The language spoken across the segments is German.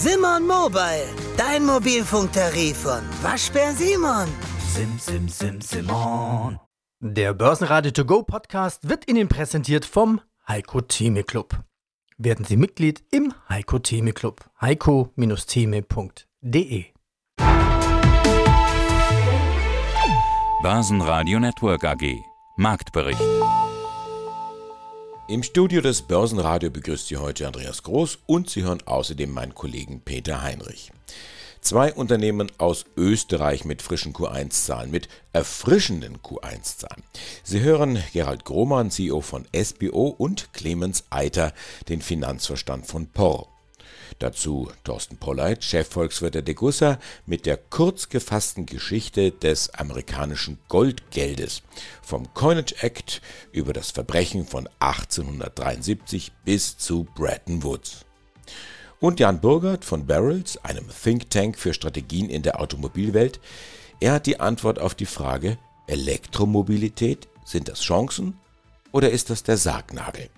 Simon Mobile, dein Mobilfunktarif von Waschbär Simon. Sim, sim, sim, Simon. Der Börsenradio To Go Podcast wird Ihnen präsentiert vom Heiko Theme Club. Werden Sie Mitglied im Heiko Theme Club. heiko-theme.de Börsenradio Network AG. Marktbericht. Im Studio des Börsenradio begrüßt Sie heute Andreas Groß und Sie hören außerdem meinen Kollegen Peter Heinrich. Zwei Unternehmen aus Österreich mit frischen Q1-Zahlen, mit erfrischenden Q1-Zahlen. Sie hören Gerald Grohmann, CEO von SBO und Clemens Eiter, den Finanzverstand von POR. Dazu Thorsten Polleit, Chefvolkswirt der Degussa, mit der kurz gefassten Geschichte des amerikanischen Goldgeldes. Vom Coinage Act über das Verbrechen von 1873 bis zu Bretton Woods. Und Jan Burgert von Barrels, einem Think Tank für Strategien in der Automobilwelt. Er hat die Antwort auf die Frage, Elektromobilität, sind das Chancen oder ist das der Sargnagel?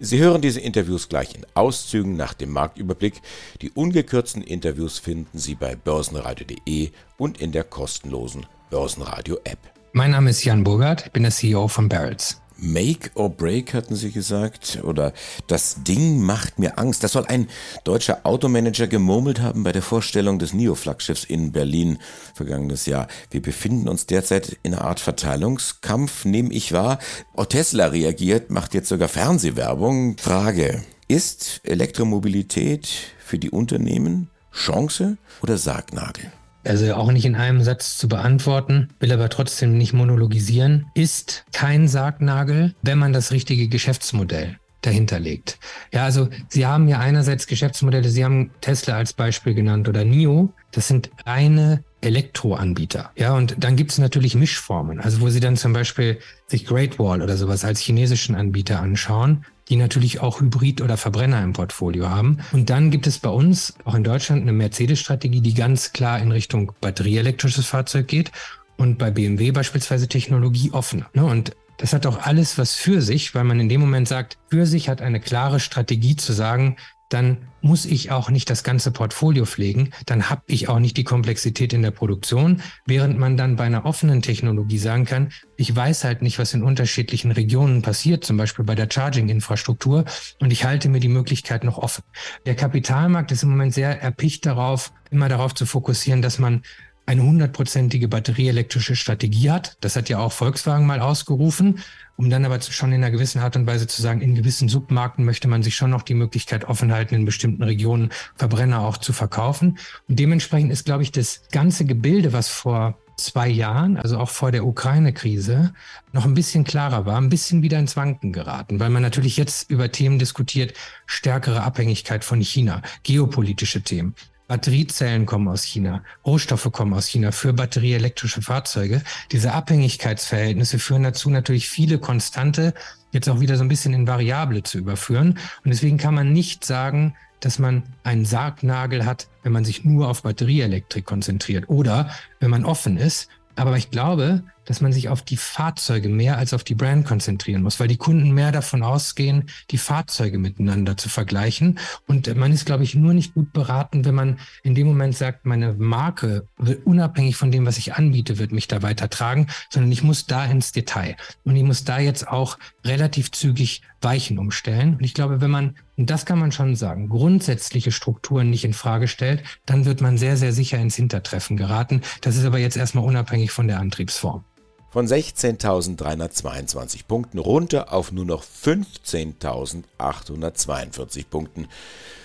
Sie hören diese Interviews gleich in Auszügen nach dem Marktüberblick. Die ungekürzten Interviews finden Sie bei börsenradio.de und in der kostenlosen Börsenradio-App. Mein Name ist Jan Burgert, ich bin der CEO von Barrels. Make or Break hatten Sie gesagt, oder das Ding macht mir Angst. Das soll ein deutscher Automanager gemurmelt haben bei der Vorstellung des NIO-Flaggschiffs in Berlin vergangenes Jahr. Wir befinden uns derzeit in einer Art Verteilungskampf, nehme ich wahr. Oh, Tesla reagiert, macht jetzt sogar Fernsehwerbung. Frage, ist Elektromobilität für die Unternehmen Chance oder Sargnagel? Also auch nicht in einem Satz zu beantworten, will aber trotzdem nicht monologisieren, ist kein Sargnagel, wenn man das richtige Geschäftsmodell dahinter legt. Ja, also Sie haben ja einerseits Geschäftsmodelle, Sie haben Tesla als Beispiel genannt oder NIO, das sind reine Elektroanbieter. Ja, und dann gibt es natürlich Mischformen, also wo Sie dann zum Beispiel sich Great Wall oder sowas als chinesischen Anbieter anschauen die natürlich auch Hybrid- oder Verbrenner im Portfolio haben. Und dann gibt es bei uns auch in Deutschland eine Mercedes-Strategie, die ganz klar in Richtung batterieelektrisches Fahrzeug geht und bei BMW beispielsweise Technologie offen. Ne? Und das hat auch alles was für sich, weil man in dem Moment sagt, für sich hat eine klare Strategie zu sagen, dann muss ich auch nicht das ganze Portfolio pflegen, dann habe ich auch nicht die Komplexität in der Produktion, während man dann bei einer offenen Technologie sagen kann, ich weiß halt nicht, was in unterschiedlichen Regionen passiert, zum Beispiel bei der Charging-Infrastruktur, und ich halte mir die Möglichkeit noch offen. Der Kapitalmarkt ist im Moment sehr erpicht darauf, immer darauf zu fokussieren, dass man eine hundertprozentige batterieelektrische Strategie hat. Das hat ja auch Volkswagen mal ausgerufen um dann aber schon in einer gewissen Art und Weise zu sagen, in gewissen Submarken möchte man sich schon noch die Möglichkeit offen halten, in bestimmten Regionen Verbrenner auch zu verkaufen. Und dementsprechend ist, glaube ich, das ganze Gebilde, was vor zwei Jahren, also auch vor der Ukraine-Krise, noch ein bisschen klarer war, ein bisschen wieder ins Wanken geraten, weil man natürlich jetzt über Themen diskutiert, stärkere Abhängigkeit von China, geopolitische Themen. Batteriezellen kommen aus China, Rohstoffe kommen aus China für batterieelektrische Fahrzeuge. Diese Abhängigkeitsverhältnisse führen dazu, natürlich viele Konstante jetzt auch wieder so ein bisschen in Variable zu überführen. Und deswegen kann man nicht sagen, dass man einen Sargnagel hat, wenn man sich nur auf Batterieelektrik konzentriert oder wenn man offen ist. Aber ich glaube, dass man sich auf die Fahrzeuge mehr als auf die Brand konzentrieren muss, weil die Kunden mehr davon ausgehen, die Fahrzeuge miteinander zu vergleichen. Und man ist, glaube ich, nur nicht gut beraten, wenn man in dem Moment sagt, meine Marke, wird unabhängig von dem, was ich anbiete, wird mich da weiter tragen, sondern ich muss da ins Detail. Und ich muss da jetzt auch relativ zügig Weichen umstellen. Und ich glaube, wenn man, und das kann man schon sagen, grundsätzliche Strukturen nicht in Frage stellt, dann wird man sehr, sehr sicher ins Hintertreffen geraten. Das ist aber jetzt erstmal unabhängig von der Antriebsform von 16.322 Punkten runter auf nur noch 15.842 Punkten.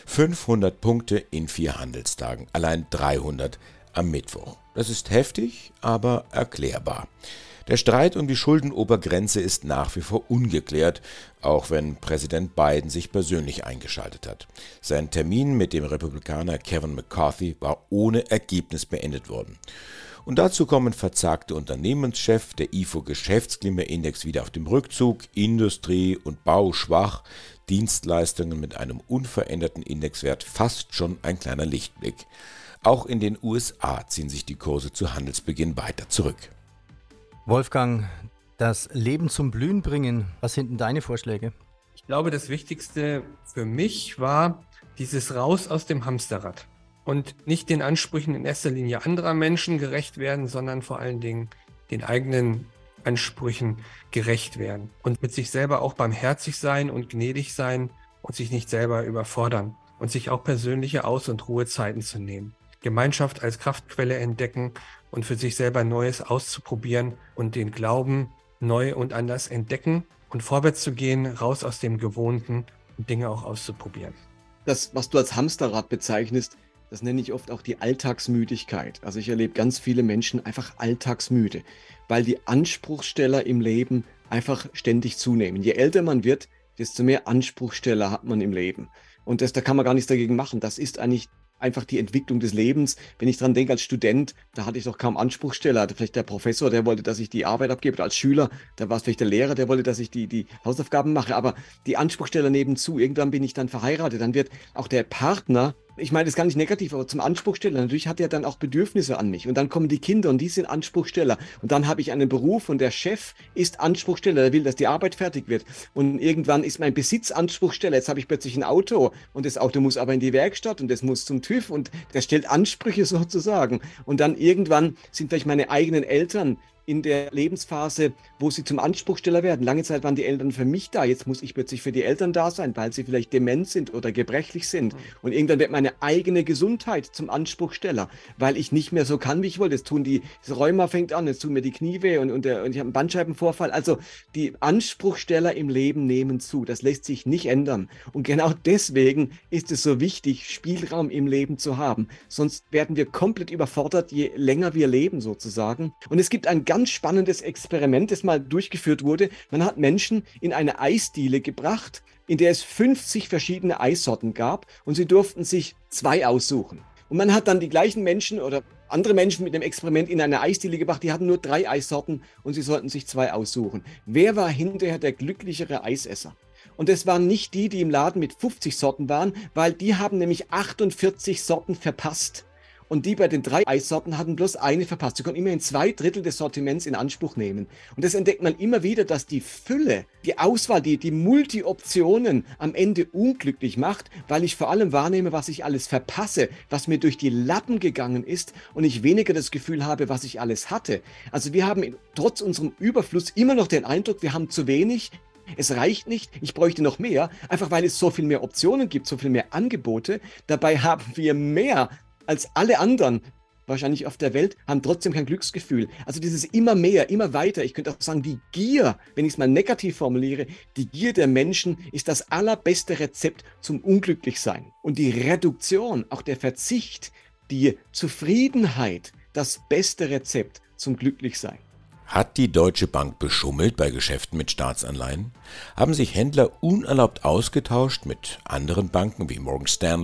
500 Punkte in vier Handelstagen, allein 300 am Mittwoch. Das ist heftig, aber erklärbar. Der Streit um die Schuldenobergrenze ist nach wie vor ungeklärt, auch wenn Präsident Biden sich persönlich eingeschaltet hat. Sein Termin mit dem Republikaner Kevin McCarthy war ohne Ergebnis beendet worden. Und dazu kommen verzagte Unternehmenschef, der IFO Geschäftsklimaindex wieder auf dem Rückzug, Industrie und Bau schwach, Dienstleistungen mit einem unveränderten Indexwert fast schon ein kleiner Lichtblick. Auch in den USA ziehen sich die Kurse zu Handelsbeginn weiter zurück. Wolfgang, das Leben zum Blühen bringen, was sind denn deine Vorschläge? Ich glaube, das Wichtigste für mich war, dieses Raus aus dem Hamsterrad und nicht den Ansprüchen in erster Linie anderer Menschen gerecht werden, sondern vor allen Dingen den eigenen Ansprüchen gerecht werden und mit sich selber auch barmherzig sein und gnädig sein und sich nicht selber überfordern und sich auch persönliche Aus- und Ruhezeiten zu nehmen. Gemeinschaft als Kraftquelle entdecken und für sich selber Neues auszuprobieren und den Glauben neu und anders entdecken und vorwärts zu gehen, raus aus dem Gewohnten und Dinge auch auszuprobieren. Das, was du als Hamsterrad bezeichnest, das nenne ich oft auch die Alltagsmüdigkeit. Also ich erlebe ganz viele Menschen einfach alltagsmüde, weil die Anspruchsteller im Leben einfach ständig zunehmen. Je älter man wird, desto mehr Anspruchsteller hat man im Leben. Und das, da kann man gar nichts dagegen machen. Das ist eigentlich einfach die Entwicklung des Lebens. Wenn ich dran denke, als Student, da hatte ich doch kaum Anspruchsteller. Vielleicht der Professor, der wollte, dass ich die Arbeit abgebe. Oder als Schüler, da war es vielleicht der Lehrer, der wollte, dass ich die, die Hausaufgaben mache. Aber die Anspruchsteller nebenzu, irgendwann bin ich dann verheiratet. Dann wird auch der Partner ich meine das ist gar nicht negativ, aber zum Anspruchsteller. Natürlich hat er dann auch Bedürfnisse an mich. Und dann kommen die Kinder und die sind Anspruchsteller. Und dann habe ich einen Beruf und der Chef ist Anspruchsteller. Der will, dass die Arbeit fertig wird. Und irgendwann ist mein Besitz Anspruchsteller. Jetzt habe ich plötzlich ein Auto und das Auto muss aber in die Werkstatt und das muss zum TÜV und der stellt Ansprüche sozusagen. Und dann irgendwann sind vielleicht meine eigenen Eltern in der Lebensphase, wo sie zum Anspruchsteller werden. Lange Zeit waren die Eltern für mich da. Jetzt muss ich plötzlich für die Eltern da sein, weil sie vielleicht dement sind oder gebrechlich sind. Mhm. Und irgendwann wird meine eigene Gesundheit zum Anspruchsteller, weil ich nicht mehr so kann, wie ich wollte. Jetzt tun die, das Rheuma fängt an, jetzt tun mir die Knie weh und, und, der, und ich habe einen Bandscheibenvorfall. Also die Anspruchsteller im Leben nehmen zu. Das lässt sich nicht ändern. Und genau deswegen ist es so wichtig, Spielraum im Leben zu haben. Sonst werden wir komplett überfordert, je länger wir leben sozusagen. Und es gibt ein ganz spannendes Experiment, das mal durchgeführt wurde. Man hat Menschen in eine Eisdiele gebracht, in der es 50 verschiedene Eissorten gab und sie durften sich zwei aussuchen. Und man hat dann die gleichen Menschen oder andere Menschen mit dem Experiment in eine Eisdiele gebracht, die hatten nur drei Eissorten und sie sollten sich zwei aussuchen. Wer war hinterher der glücklichere Eisesser? Und es waren nicht die, die im Laden mit 50 Sorten waren, weil die haben nämlich 48 Sorten verpasst. Und die bei den drei Eissorten hatten bloß eine verpasst. Sie konnten immerhin zwei Drittel des Sortiments in Anspruch nehmen. Und das entdeckt man immer wieder, dass die Fülle, die Auswahl, die, die Multi-Optionen am Ende unglücklich macht, weil ich vor allem wahrnehme, was ich alles verpasse, was mir durch die Lappen gegangen ist und ich weniger das Gefühl habe, was ich alles hatte. Also wir haben trotz unserem Überfluss immer noch den Eindruck, wir haben zu wenig, es reicht nicht, ich bräuchte noch mehr, einfach weil es so viel mehr Optionen gibt, so viel mehr Angebote. Dabei haben wir mehr als alle anderen wahrscheinlich auf der Welt, haben trotzdem kein Glücksgefühl. Also dieses immer mehr, immer weiter. Ich könnte auch sagen, die Gier, wenn ich es mal negativ formuliere, die Gier der Menschen ist das allerbeste Rezept zum Unglücklichsein. Und die Reduktion, auch der Verzicht, die Zufriedenheit, das beste Rezept zum Glücklichsein. Hat die Deutsche Bank beschummelt bei Geschäften mit Staatsanleihen? Haben sich Händler unerlaubt ausgetauscht mit anderen Banken wie Morgan Stanley?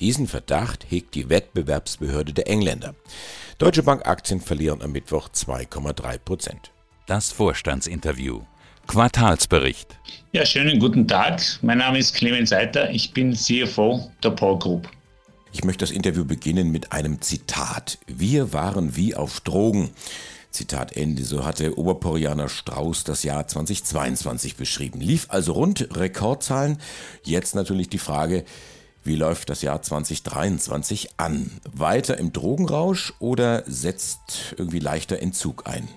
diesen Verdacht hegt die Wettbewerbsbehörde der Engländer. Deutsche Bank Aktien verlieren am Mittwoch 2,3 Prozent. Das Vorstandsinterview. Quartalsbericht. Ja, schönen guten Tag. Mein Name ist Clemens Seiter. Ich bin CFO der Paul Group. Ich möchte das Interview beginnen mit einem Zitat. Wir waren wie auf Drogen. Zitat Ende. So hatte Oberporianer Strauß das Jahr 2022 beschrieben. Lief also rund, Rekordzahlen. Jetzt natürlich die Frage, wie läuft das Jahr 2023 an? Weiter im Drogenrausch oder setzt irgendwie leichter Entzug ein?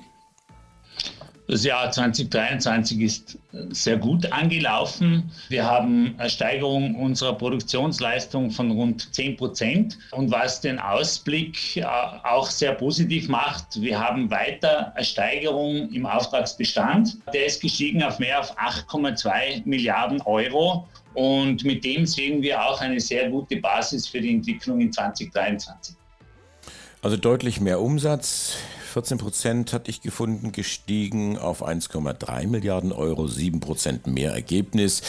Das Jahr 2023 ist sehr gut angelaufen. Wir haben eine Steigerung unserer Produktionsleistung von rund 10 Prozent. Und was den Ausblick äh, auch sehr positiv macht, wir haben weiter eine Steigerung im Auftragsbestand. Der ist gestiegen auf mehr als 8,2 Milliarden Euro. Und mit dem sehen wir auch eine sehr gute Basis für die Entwicklung in 2023. Also deutlich mehr Umsatz, 14 Prozent hatte ich gefunden, gestiegen auf 1,3 Milliarden Euro, 7 Prozent mehr Ergebnis,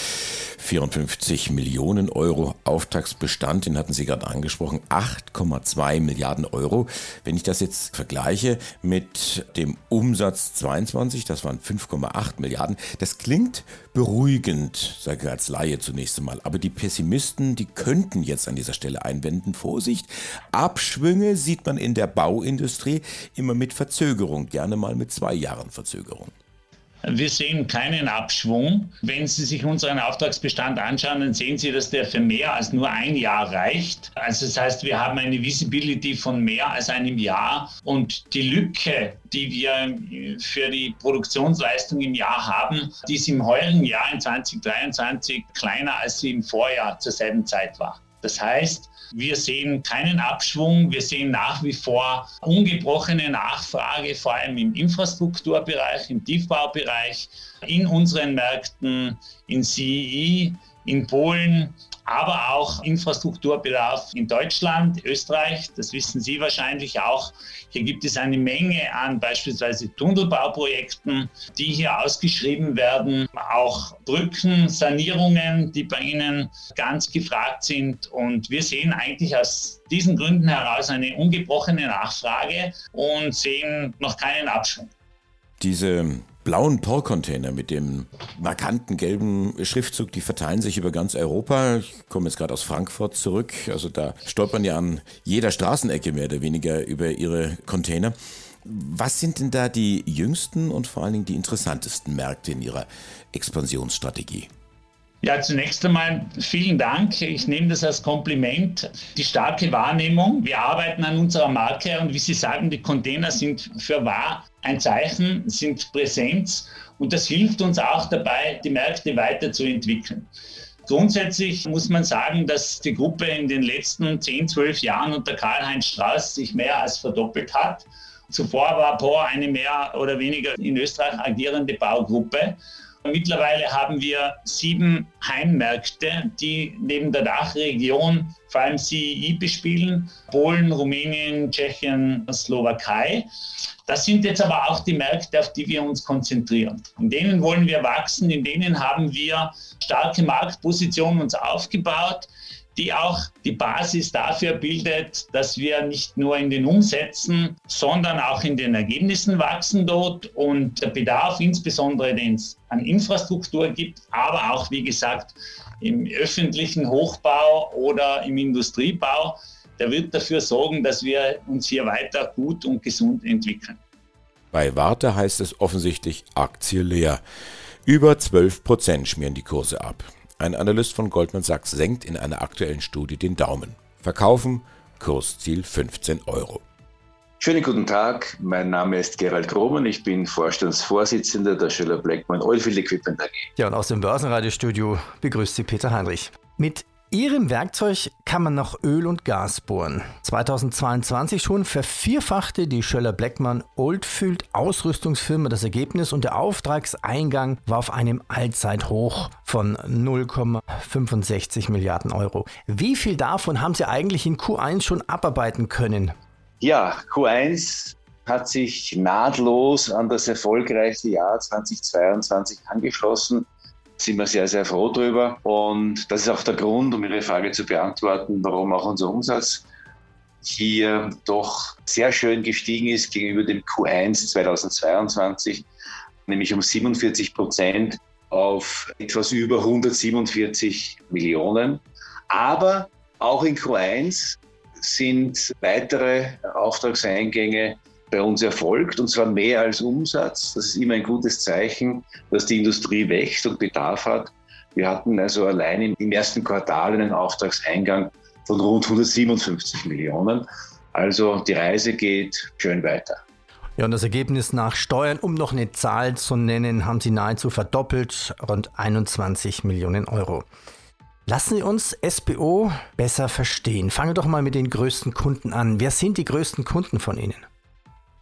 54 Millionen Euro Auftragsbestand, den hatten Sie gerade angesprochen, 8,2 Milliarden Euro. Wenn ich das jetzt vergleiche mit dem Umsatz 22, das waren 5,8 Milliarden, das klingt beruhigend, sage ich als Laie zunächst einmal. Aber die Pessimisten, die könnten jetzt an dieser Stelle einwenden, Vorsicht, Abschwünge sieht man in der Bauindustrie immer mit Verzögerung, gerne mal mit zwei Jahren Verzögerung. Wir sehen keinen Abschwung. Wenn Sie sich unseren Auftragsbestand anschauen, dann sehen Sie, dass der für mehr als nur ein Jahr reicht. Also das heißt, wir haben eine Visibility von mehr als einem Jahr und die Lücke, die wir für die Produktionsleistung im Jahr haben, die ist im heurigen Jahr in 2023 kleiner, als sie im Vorjahr zur selben Zeit war. Das heißt, wir sehen keinen Abschwung. Wir sehen nach wie vor ungebrochene Nachfrage, vor allem im Infrastrukturbereich, im Tiefbaubereich, in unseren Märkten, in CEE, in Polen, aber auch Infrastrukturbedarf in Deutschland, Österreich, das wissen Sie wahrscheinlich auch. Hier gibt es eine Menge an beispielsweise Tunnelbauprojekten, die hier ausgeschrieben werden, auch Brückensanierungen, die bei Ihnen ganz gefragt sind. Und wir sehen eigentlich aus diesen Gründen heraus eine ungebrochene Nachfrage und sehen noch keinen Abschwung. Diese blauen Porcontainer mit dem markanten gelben Schriftzug, die verteilen sich über ganz Europa. Ich komme jetzt gerade aus Frankfurt zurück. Also da stolpern ja an jeder Straßenecke mehr oder weniger über ihre Container. Was sind denn da die jüngsten und vor allen Dingen die interessantesten Märkte in Ihrer Expansionsstrategie? Ja, zunächst einmal vielen Dank. Ich nehme das als Kompliment. Die starke Wahrnehmung. Wir arbeiten an unserer Marke und wie Sie sagen, die Container sind für wahr ein Zeichen, sind Präsenz und das hilft uns auch dabei, die Märkte weiterzuentwickeln. Grundsätzlich muss man sagen, dass die Gruppe in den letzten 10, 12 Jahren unter Karl-Heinz Strauß sich mehr als verdoppelt hat. Zuvor war POR eine mehr oder weniger in Österreich agierende Baugruppe. Mittlerweile haben wir sieben Heimmärkte, die neben der Dachregion vor allem CEI bespielen. Polen, Rumänien, Tschechien, Slowakei. Das sind jetzt aber auch die Märkte, auf die wir uns konzentrieren. In denen wollen wir wachsen, in denen haben wir starke Marktpositionen uns aufgebaut die auch die Basis dafür bildet, dass wir nicht nur in den Umsätzen, sondern auch in den Ergebnissen wachsen dort und der Bedarf, insbesondere den es an Infrastruktur gibt, aber auch, wie gesagt, im öffentlichen Hochbau oder im Industriebau, der wird dafür sorgen, dass wir uns hier weiter gut und gesund entwickeln. Bei Warte heißt es offensichtlich Aktie leer. Über 12 Prozent schmieren die Kurse ab. Ein Analyst von Goldman Sachs senkt in einer aktuellen Studie den Daumen. Verkaufen, Kursziel 15 Euro. Schönen guten Tag, mein Name ist Gerald Groben, ich bin Vorstandsvorsitzender der Schiller Blackman Oilfield Equipment AG. Ja, und aus dem Börsenradiostudio begrüßt Sie Peter Heinrich. Mit Ihrem Werkzeug kann man noch Öl und Gas bohren. 2022 schon vervierfachte die Schöller Blackman Oldfield Ausrüstungsfirma das Ergebnis und der Auftragseingang war auf einem Allzeithoch von 0,65 Milliarden Euro. Wie viel davon haben Sie eigentlich in Q1 schon abarbeiten können? Ja, Q1 hat sich nahtlos an das erfolgreiche Jahr 2022 angeschlossen sind wir sehr, sehr froh drüber. Und das ist auch der Grund, um Ihre Frage zu beantworten, warum auch unser Umsatz hier doch sehr schön gestiegen ist gegenüber dem Q1 2022, nämlich um 47 Prozent auf etwas über 147 Millionen. Aber auch in Q1 sind weitere Auftragseingänge bei uns erfolgt und zwar mehr als Umsatz. Das ist immer ein gutes Zeichen, dass die Industrie wächst und Bedarf hat. Wir hatten also allein im ersten Quartal einen Auftragseingang von rund 157 Millionen. Also die Reise geht schön weiter. Ja, und das Ergebnis nach Steuern, um noch eine Zahl zu nennen, haben Sie nahezu verdoppelt, rund 21 Millionen Euro. Lassen Sie uns SBO besser verstehen. Fangen wir doch mal mit den größten Kunden an. Wer sind die größten Kunden von Ihnen?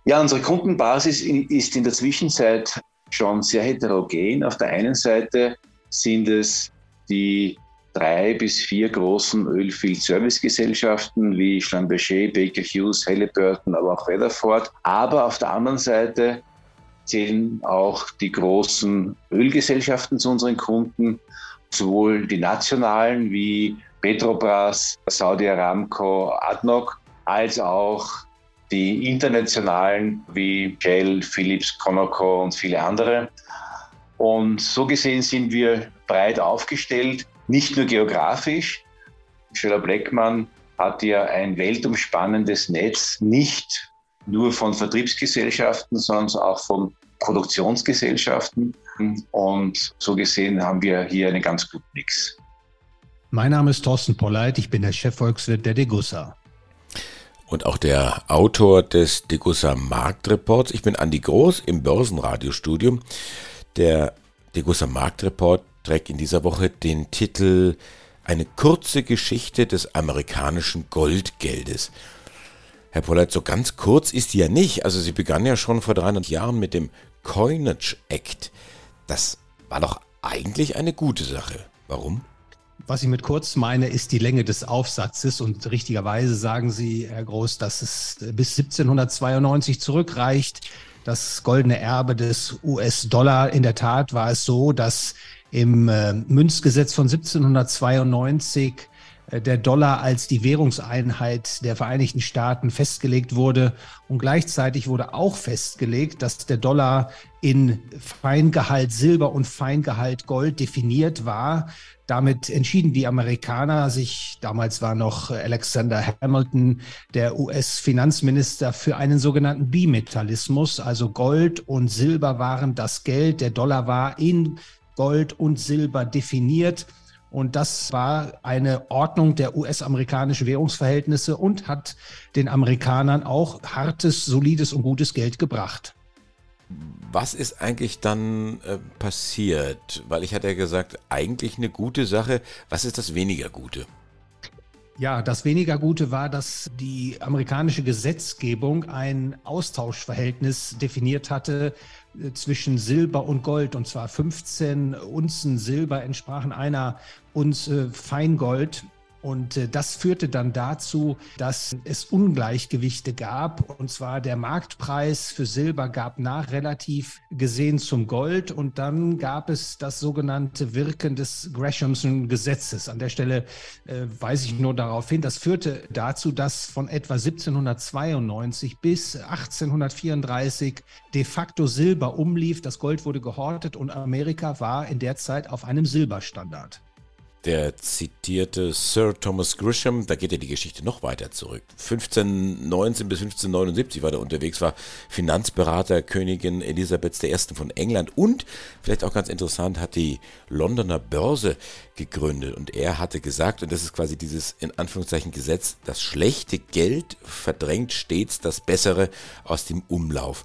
Ja, unsere Kundenbasis ist in der Zwischenzeit schon sehr heterogen. Auf der einen Seite sind es die drei bis vier großen Ölfield-Service-Gesellschaften wie Schlumberger, Baker Hughes, Halliburton, aber auch Weatherford. Aber auf der anderen Seite zählen auch die großen Ölgesellschaften zu unseren Kunden, sowohl die nationalen wie Petrobras, Saudi Aramco, ADNOC, als auch die internationalen wie Shell, Philips, Conoco und viele andere. Und so gesehen sind wir breit aufgestellt, nicht nur geografisch. Schöller Bleckmann hat ja ein weltumspannendes Netz, nicht nur von Vertriebsgesellschaften, sondern auch von Produktionsgesellschaften. Und so gesehen haben wir hier einen ganz guten Mix. Mein Name ist Thorsten Polleit, ich bin der Chefvolkswirt der Degussa. Und auch der Autor des Degussa Marktreports. Ich bin Andi Groß im Börsenradiostudium. Der Degussa Marktreport trägt in dieser Woche den Titel Eine kurze Geschichte des amerikanischen Goldgeldes. Herr Pollert, so ganz kurz ist die ja nicht. Also sie begann ja schon vor 300 Jahren mit dem Coinage Act. Das war doch eigentlich eine gute Sache. Warum? Was ich mit kurz meine, ist die Länge des Aufsatzes. Und richtigerweise sagen Sie, Herr Groß, dass es bis 1792 zurückreicht. Das goldene Erbe des US-Dollar. In der Tat war es so, dass im äh, Münzgesetz von 1792 äh, der Dollar als die Währungseinheit der Vereinigten Staaten festgelegt wurde. Und gleichzeitig wurde auch festgelegt, dass der Dollar in Feingehalt Silber und Feingehalt Gold definiert war. Damit entschieden die Amerikaner sich, damals war noch Alexander Hamilton, der US-Finanzminister, für einen sogenannten Bimetallismus. Also Gold und Silber waren das Geld, der Dollar war in Gold und Silber definiert. Und das war eine Ordnung der US-amerikanischen Währungsverhältnisse und hat den Amerikanern auch hartes, solides und gutes Geld gebracht. Was ist eigentlich dann äh, passiert? Weil ich hatte ja gesagt, eigentlich eine gute Sache. Was ist das weniger Gute? Ja, das weniger Gute war, dass die amerikanische Gesetzgebung ein Austauschverhältnis definiert hatte äh, zwischen Silber und Gold. Und zwar 15 Unzen Silber entsprachen einer Unze Feingold. Und äh, das führte dann dazu, dass es Ungleichgewichte gab. Und zwar der Marktpreis für Silber gab nach relativ gesehen zum Gold. Und dann gab es das sogenannte Wirken des Greshamson Gesetzes. An der Stelle äh, weise ich nur darauf hin, das führte dazu, dass von etwa 1792 bis 1834 de facto Silber umlief. Das Gold wurde gehortet und Amerika war in der Zeit auf einem Silberstandard. Der zitierte Sir Thomas Grisham, da geht ja die Geschichte noch weiter zurück. 1519 bis 1579 war er unterwegs, war Finanzberater Königin Elisabeth I. von England und, vielleicht auch ganz interessant, hat die Londoner Börse gegründet. Und er hatte gesagt, und das ist quasi dieses in Anführungszeichen Gesetz, das schlechte Geld verdrängt stets das Bessere aus dem Umlauf.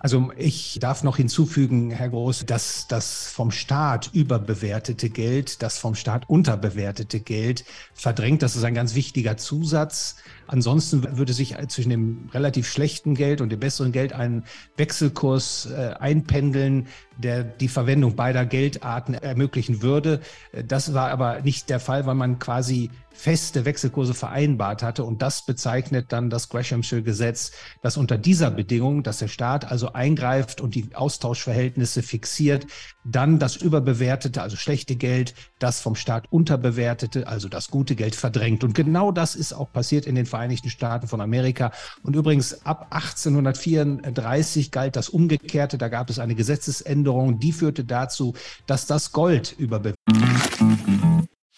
Also ich darf noch hinzufügen, Herr Groß, dass das vom Staat überbewertete Geld, das vom Staat unterbewertete Geld verdrängt. Das ist ein ganz wichtiger Zusatz. Ansonsten würde sich zwischen dem relativ schlechten Geld und dem besseren Geld ein Wechselkurs äh, einpendeln, der die Verwendung beider Geldarten ermöglichen würde. Das war aber nicht der Fall, weil man quasi feste Wechselkurse vereinbart hatte. Und das bezeichnet dann das Greshamsche Gesetz, dass unter dieser Bedingung, dass der Staat also eingreift und die Austauschverhältnisse fixiert, dann das überbewertete, also schlechte Geld, das vom Staat unterbewertete, also das gute Geld verdrängt. Und genau das ist auch passiert in den Vereinigten Staaten von Amerika. Und übrigens ab 1834 galt das Umgekehrte. Da gab es eine Gesetzesänderung, die führte dazu, dass das Gold überbewertet.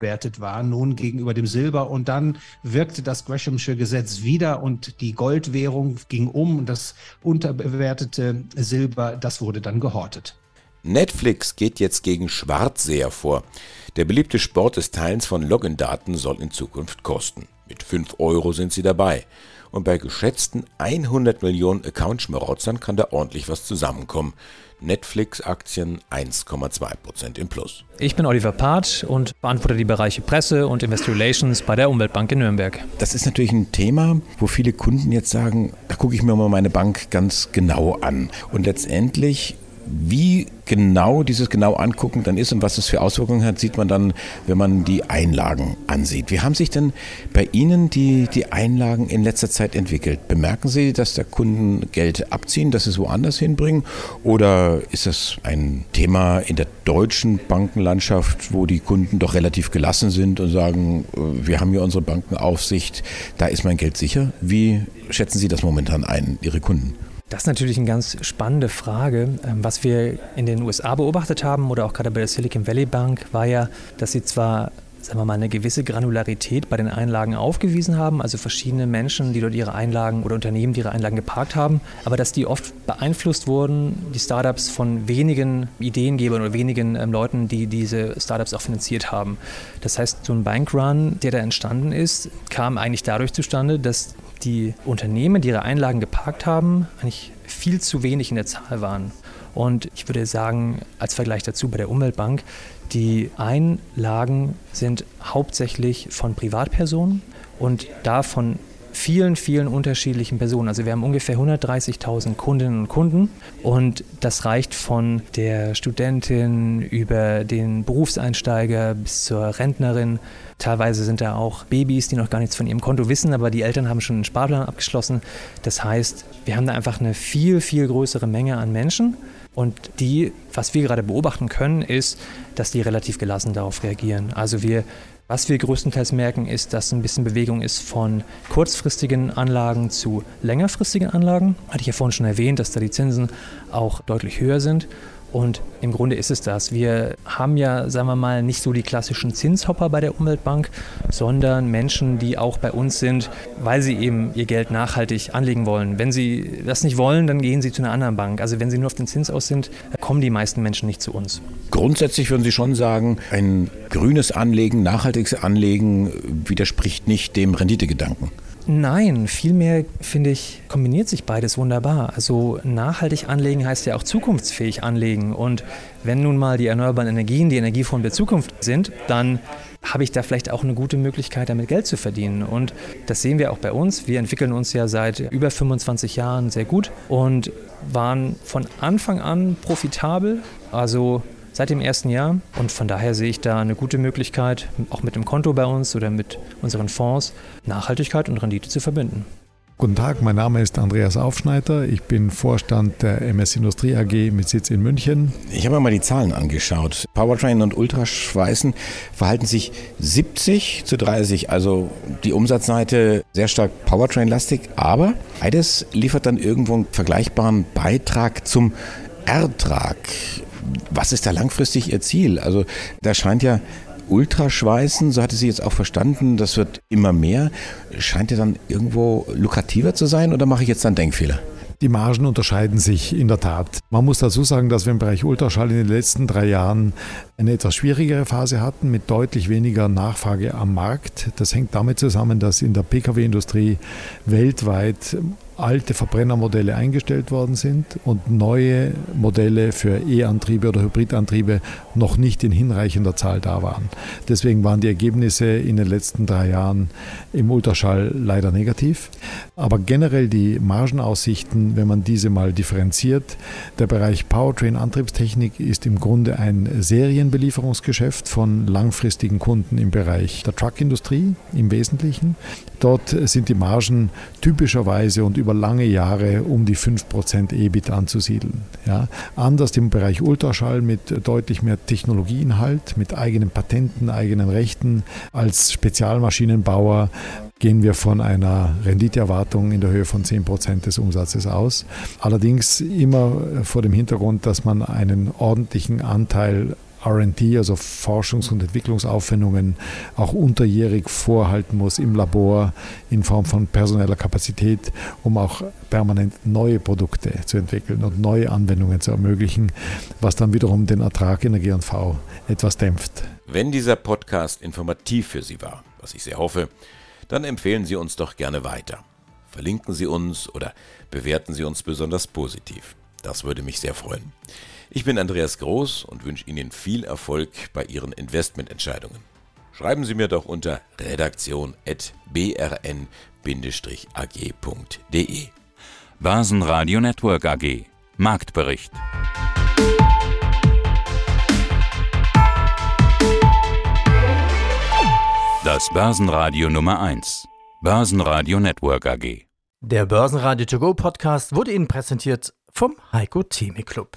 wertet war, nun gegenüber dem Silber. Und dann wirkte das Greshamsche Gesetz wieder und die Goldwährung ging um und das unterbewertete Silber, das wurde dann gehortet. Netflix geht jetzt gegen Schwarzseher vor. Der beliebte Sport des Teilens von Login-Daten soll in Zukunft kosten. Mit 5 Euro sind Sie dabei. Und bei geschätzten 100 Millionen Account-Schmarotzern kann da ordentlich was zusammenkommen. Netflix-Aktien 1,2% im Plus. Ich bin Oliver Part und beantworte die Bereiche Presse und Investor Relations bei der Umweltbank in Nürnberg. Das ist natürlich ein Thema, wo viele Kunden jetzt sagen, da gucke ich mir mal meine Bank ganz genau an. Und letztendlich wie genau dieses genau angucken dann ist und was es für Auswirkungen hat, sieht man dann, wenn man die Einlagen ansieht. Wie haben sich denn bei Ihnen die, die Einlagen in letzter Zeit entwickelt? Bemerken Sie, dass der Kunden Geld abziehen, dass sie es woanders hinbringen? Oder ist das ein Thema in der deutschen Bankenlandschaft, wo die Kunden doch relativ gelassen sind und sagen, äh, wir haben hier unsere Bankenaufsicht, da ist mein Geld sicher? Wie schätzen Sie das momentan ein, Ihre Kunden? Das ist natürlich eine ganz spannende Frage. Ähm, was wir in den USA beobachtet haben oder auch gerade bei der Silicon Valley Bank war ja, dass sie zwar sagen wir mal, eine gewisse Granularität bei den Einlagen aufgewiesen haben, also verschiedene Menschen, die dort ihre Einlagen oder Unternehmen, die ihre Einlagen geparkt haben, aber dass die oft beeinflusst wurden, die Startups von wenigen Ideengebern oder wenigen ähm, Leuten, die diese Startups auch finanziert haben. Das heißt, so ein Bankrun, der da entstanden ist, kam eigentlich dadurch zustande, dass die Unternehmen, die ihre Einlagen geparkt haben, eigentlich viel zu wenig in der Zahl waren. Und ich würde sagen, als Vergleich dazu bei der Umweltbank, die Einlagen sind hauptsächlich von Privatpersonen und davon vielen, vielen unterschiedlichen Personen. Also wir haben ungefähr 130.000 Kundinnen und Kunden und das reicht von der Studentin über den Berufseinsteiger bis zur Rentnerin. Teilweise sind da auch Babys, die noch gar nichts von ihrem Konto wissen, aber die Eltern haben schon einen Sparplan abgeschlossen. Das heißt, wir haben da einfach eine viel, viel größere Menge an Menschen. Und die, was wir gerade beobachten können, ist, dass die relativ gelassen darauf reagieren. Also wir was wir größtenteils merken, ist, dass ein bisschen Bewegung ist von kurzfristigen Anlagen zu längerfristigen Anlagen. Hatte ich ja vorhin schon erwähnt, dass da die Zinsen auch deutlich höher sind. Und im Grunde ist es das. Wir haben ja, sagen wir mal, nicht so die klassischen Zinshopper bei der Umweltbank, sondern Menschen, die auch bei uns sind, weil sie eben ihr Geld nachhaltig anlegen wollen. Wenn sie das nicht wollen, dann gehen sie zu einer anderen Bank. Also wenn sie nur auf den Zins aus sind, kommen die meisten Menschen nicht zu uns. Grundsätzlich würden Sie schon sagen, ein grünes Anlegen, nachhaltiges Anlegen widerspricht nicht dem Renditegedanken. Nein, vielmehr finde ich, kombiniert sich beides wunderbar. Also nachhaltig anlegen heißt ja auch zukunftsfähig anlegen. Und wenn nun mal die erneuerbaren Energien die Energieform der Zukunft sind, dann habe ich da vielleicht auch eine gute Möglichkeit, damit Geld zu verdienen. Und das sehen wir auch bei uns. Wir entwickeln uns ja seit über 25 Jahren sehr gut und waren von Anfang an profitabel. Also seit dem ersten Jahr. Und von daher sehe ich da eine gute Möglichkeit, auch mit dem Konto bei uns oder mit unseren Fonds Nachhaltigkeit und Rendite zu verbinden. Guten Tag, mein Name ist Andreas Aufschneider. Ich bin Vorstand der MS Industrie AG mit Sitz in München. Ich habe mir mal die Zahlen angeschaut. Powertrain und Ultraschweißen verhalten sich 70 zu 30, also die Umsatzseite sehr stark Powertrain-lastig, aber beides liefert dann irgendwo einen vergleichbaren Beitrag zum Ertrag. Was ist da langfristig Ihr Ziel? Also da scheint ja Ultraschweißen, so hatte sie jetzt auch verstanden, das wird immer mehr. Scheint ja dann irgendwo lukrativer zu sein oder mache ich jetzt dann Denkfehler? Die Margen unterscheiden sich in der Tat. Man muss dazu sagen, dass wir im Bereich Ultraschall in den letzten drei Jahren eine etwas schwierigere Phase hatten mit deutlich weniger Nachfrage am Markt. Das hängt damit zusammen, dass in der Pkw-Industrie weltweit alte Verbrennermodelle eingestellt worden sind und neue Modelle für E-Antriebe oder Hybridantriebe noch nicht in hinreichender Zahl da waren. Deswegen waren die Ergebnisse in den letzten drei Jahren im Ultraschall leider negativ. Aber generell die Margenaussichten, wenn man diese mal differenziert, der Bereich Powertrain-Antriebstechnik ist im Grunde ein Serienbelieferungsgeschäft von langfristigen Kunden im Bereich der Truckindustrie im Wesentlichen. Dort sind die Margen typischerweise und über lange Jahre um die 5% EBIT anzusiedeln. Ja. Anders im Bereich Ultraschall mit deutlich mehr Technologieinhalt, mit eigenen Patenten, eigenen Rechten. Als Spezialmaschinenbauer gehen wir von einer Renditeerwartung in der Höhe von 10% des Umsatzes aus. Allerdings immer vor dem Hintergrund, dass man einen ordentlichen Anteil RD, also Forschungs- und Entwicklungsaufwendungen, auch unterjährig vorhalten muss im Labor in Form von personeller Kapazität, um auch permanent neue Produkte zu entwickeln und neue Anwendungen zu ermöglichen, was dann wiederum den Ertrag in der GV etwas dämpft. Wenn dieser Podcast informativ für Sie war, was ich sehr hoffe, dann empfehlen Sie uns doch gerne weiter. Verlinken Sie uns oder bewerten Sie uns besonders positiv. Das würde mich sehr freuen. Ich bin Andreas Groß und wünsche Ihnen viel Erfolg bei Ihren Investmententscheidungen. Schreiben Sie mir doch unter redaktion.brn-ag.de. Börsenradio Network AG Marktbericht. Das Börsenradio Nummer 1. Börsenradio Network AG. Der Börsenradio To Go Podcast wurde Ihnen präsentiert vom Heiko Theme Club.